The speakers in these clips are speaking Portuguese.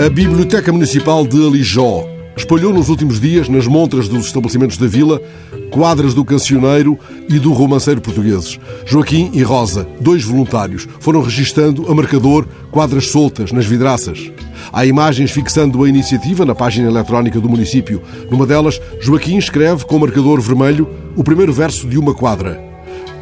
A Biblioteca Municipal de Alijó espalhou nos últimos dias, nas montras dos estabelecimentos da vila, quadras do cancioneiro e do romanceiro portugueses. Joaquim e Rosa, dois voluntários, foram registando a marcador quadras soltas nas vidraças. Há imagens fixando a iniciativa na página eletrónica do município. Numa delas, Joaquim escreve com marcador vermelho o primeiro verso de uma quadra.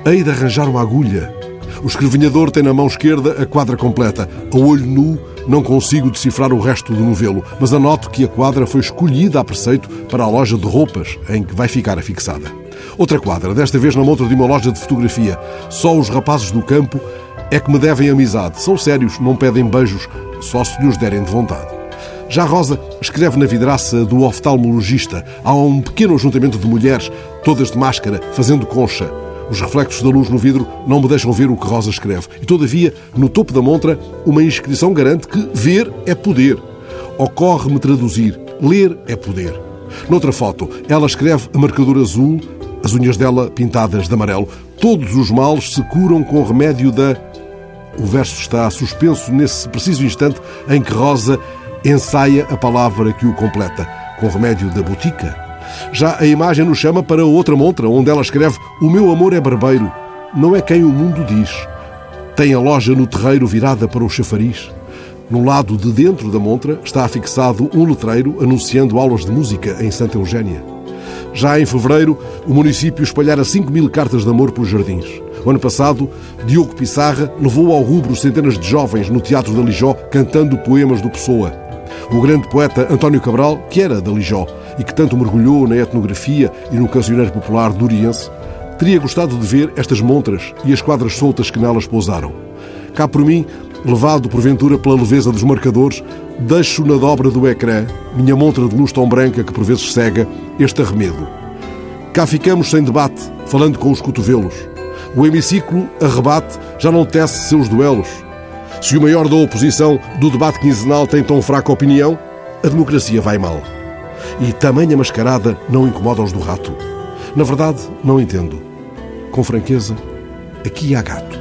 Hei de arranjar uma agulha. O escrevinhador tem na mão esquerda a quadra completa. A olho nu, não consigo decifrar o resto do novelo, mas anoto que a quadra foi escolhida a preceito para a loja de roupas em que vai ficar afixada. Outra quadra, desta vez na montra de uma loja de fotografia. Só os rapazes do campo é que me devem amizade. São sérios, não pedem beijos, só se lhes derem de vontade. Já Rosa escreve na vidraça do oftalmologista. Há um pequeno ajuntamento de mulheres, todas de máscara, fazendo concha. Os reflexos da luz no vidro não me deixam ver o que Rosa escreve. E, todavia, no topo da montra, uma inscrição garante que ver é poder. Ocorre-me traduzir. Ler é poder. Noutra foto, ela escreve a marcador azul, as unhas dela pintadas de amarelo. Todos os males se curam com o remédio da. O verso está suspenso nesse preciso instante em que Rosa ensaia a palavra que o completa. Com o remédio da botica, já a imagem nos chama para outra montra, onde ela escreve: O meu amor é barbeiro, não é quem o mundo diz. Tem a loja no terreiro virada para o chafariz. No lado de dentro da montra está afixado um letreiro anunciando aulas de música em Santa Eugénia. Já em fevereiro, o município espalhara 5 mil cartas de amor pelos jardins. O ano passado, Diogo Pissarra levou ao rubro centenas de jovens no Teatro da Lijó cantando poemas do Pessoa. O grande poeta António Cabral, que era da Lijó, e que tanto mergulhou na etnografia e no cancioneiro popular duriense, teria gostado de ver estas montras e as quadras soltas que nelas pousaram. Cá por mim, levado porventura pela leveza dos marcadores, deixo na dobra do ecrã, minha montra de luz tão branca que por vezes cega, este arremedo. Cá ficamos sem debate, falando com os cotovelos. O hemiciclo, a rebate, já não tece seus duelos. Se o maior da oposição do debate quinzenal tem tão fraca opinião, a democracia vai mal. E tamanha mascarada não incomoda os do rato. Na verdade, não entendo. Com franqueza, aqui há gato.